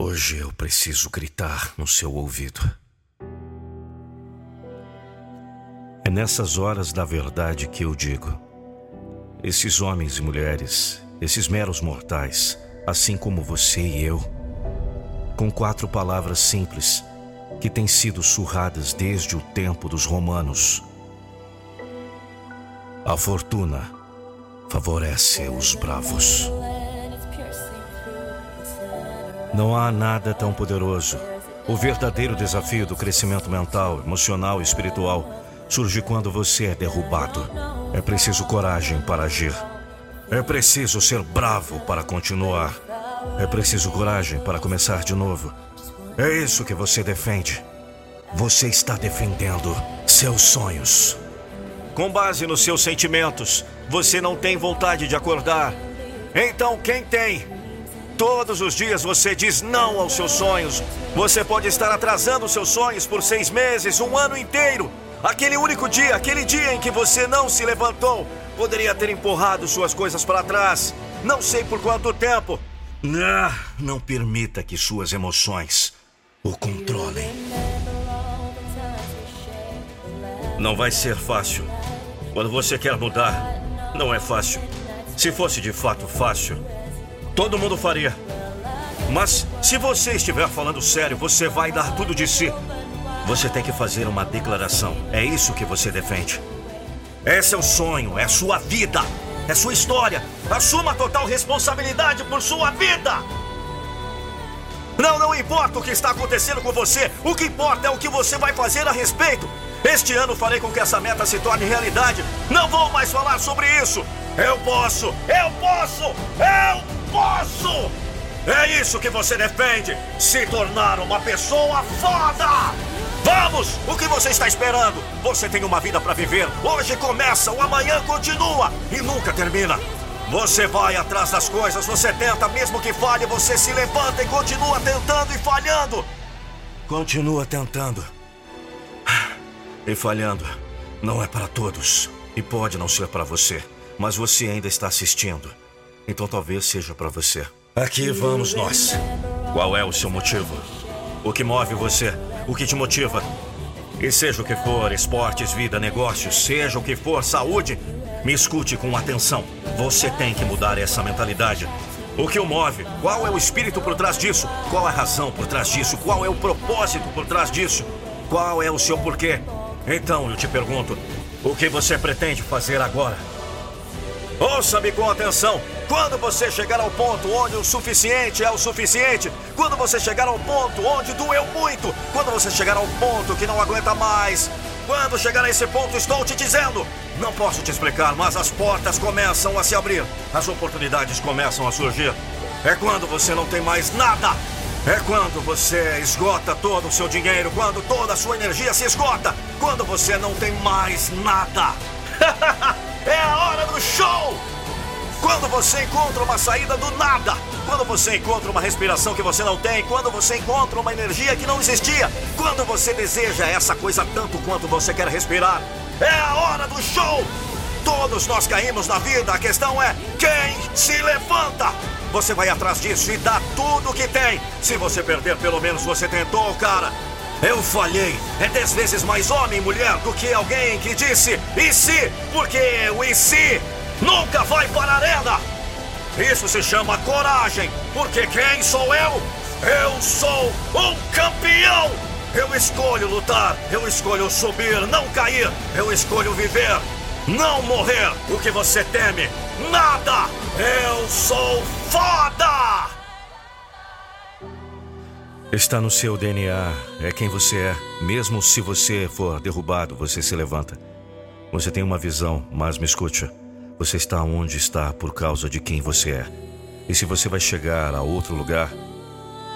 Hoje eu preciso gritar no seu ouvido. É nessas horas da verdade que eu digo: esses homens e mulheres, esses meros mortais, assim como você e eu, com quatro palavras simples que têm sido surradas desde o tempo dos romanos. A fortuna favorece os bravos. Não há nada tão poderoso. O verdadeiro desafio do crescimento mental, emocional e espiritual surge quando você é derrubado. É preciso coragem para agir. É preciso ser bravo para continuar. É preciso coragem para começar de novo. É isso que você defende. Você está defendendo seus sonhos. Com base nos seus sentimentos, você não tem vontade de acordar. Então, quem tem? Todos os dias você diz não aos seus sonhos. Você pode estar atrasando seus sonhos por seis meses, um ano inteiro. Aquele único dia, aquele dia em que você não se levantou, poderia ter empurrado suas coisas para trás. Não sei por quanto tempo. Ah, não permita que suas emoções o controlem. Não vai ser fácil. Quando você quer mudar, não é fácil. Se fosse de fato fácil, todo mundo faria. Mas se você estiver falando sério, você vai dar tudo de si. Você tem que fazer uma declaração. É isso que você defende. Esse é o sonho, é sua vida, é sua história. Assuma total responsabilidade por sua vida. Não, não importa o que está acontecendo com você. O que importa é o que você vai fazer a respeito. Este ano farei com que essa meta se torne realidade. Não vou mais falar sobre isso. Eu posso, eu posso, eu É isso que você defende: se tornar uma pessoa foda! Vamos! O que você está esperando? Você tem uma vida para viver. Hoje começa, o amanhã continua e nunca termina. Você vai atrás das coisas, você tenta, mesmo que falhe, você se levanta e continua tentando e falhando. Continua tentando e falhando. Não é para todos e pode não ser para você, mas você ainda está assistindo. Então talvez seja para você. Aqui vamos nós. Qual é o seu motivo? O que move você? O que te motiva? E seja o que for, esportes, vida, negócios, seja o que for, saúde, me escute com atenção. Você tem que mudar essa mentalidade. O que o move? Qual é o espírito por trás disso? Qual a razão por trás disso? Qual é o propósito por trás disso? Qual é o seu porquê? Então eu te pergunto: o que você pretende fazer agora? Ouça-me com atenção. Quando você chegar ao ponto onde o suficiente é o suficiente, quando você chegar ao ponto onde doeu muito, quando você chegar ao ponto que não aguenta mais, quando chegar a esse ponto, estou te dizendo. Não posso te explicar, mas as portas começam a se abrir, as oportunidades começam a surgir. É quando você não tem mais nada é quando você esgota todo o seu dinheiro, quando toda a sua energia se esgota, quando você não tem mais nada. é a hora do show! Quando você encontra uma saída do nada, quando você encontra uma respiração que você não tem, quando você encontra uma energia que não existia, quando você deseja essa coisa tanto quanto você quer respirar, é a hora do show! Todos nós caímos na vida, a questão é quem se levanta. Você vai atrás disso e dá tudo o que tem. Se você perder, pelo menos você tentou, cara. Eu falhei. É dez vezes mais homem e mulher do que alguém que disse e se, porque o e se nunca vai para a arena. Isso se chama coragem, porque quem sou eu? Eu sou um campeão. Eu escolho lutar, eu escolho subir, não cair, eu escolho viver, não morrer. O que você teme? Nada! Eu sou foda! Está no seu DNA, é quem você é. Mesmo se você for derrubado, você se levanta. Você tem uma visão, mas me escute. Você está onde está por causa de quem você é. E se você vai chegar a outro lugar,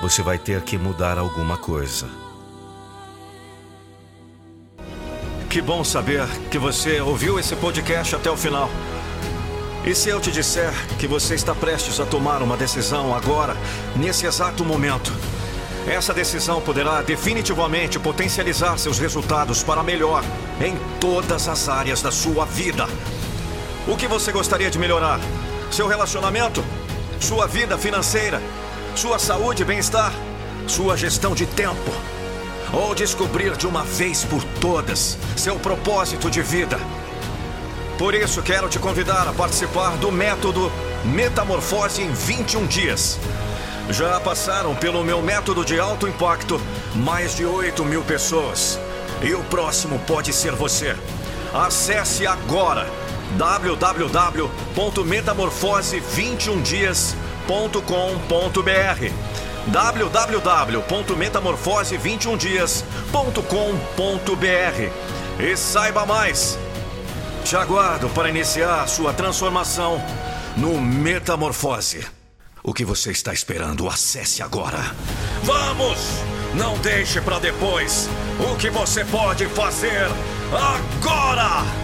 você vai ter que mudar alguma coisa. Que bom saber que você ouviu esse podcast até o final. E se eu te disser que você está prestes a tomar uma decisão agora, nesse exato momento? Essa decisão poderá definitivamente potencializar seus resultados para melhor em todas as áreas da sua vida. O que você gostaria de melhorar? Seu relacionamento? Sua vida financeira? sua saúde e bem-estar, sua gestão de tempo, ou descobrir de uma vez por todas seu propósito de vida. Por isso, quero te convidar a participar do método Metamorfose em 21 dias. Já passaram pelo meu método de alto impacto mais de 8 mil pessoas. E o próximo pode ser você. Acesse agora www.metamorfose21dias.com.br www.metamorfose21dias.com.br e saiba mais. Te aguardo para iniciar sua transformação no Metamorfose. O que você está esperando? Acesse agora. Vamos! Não deixe para depois o que você pode fazer agora!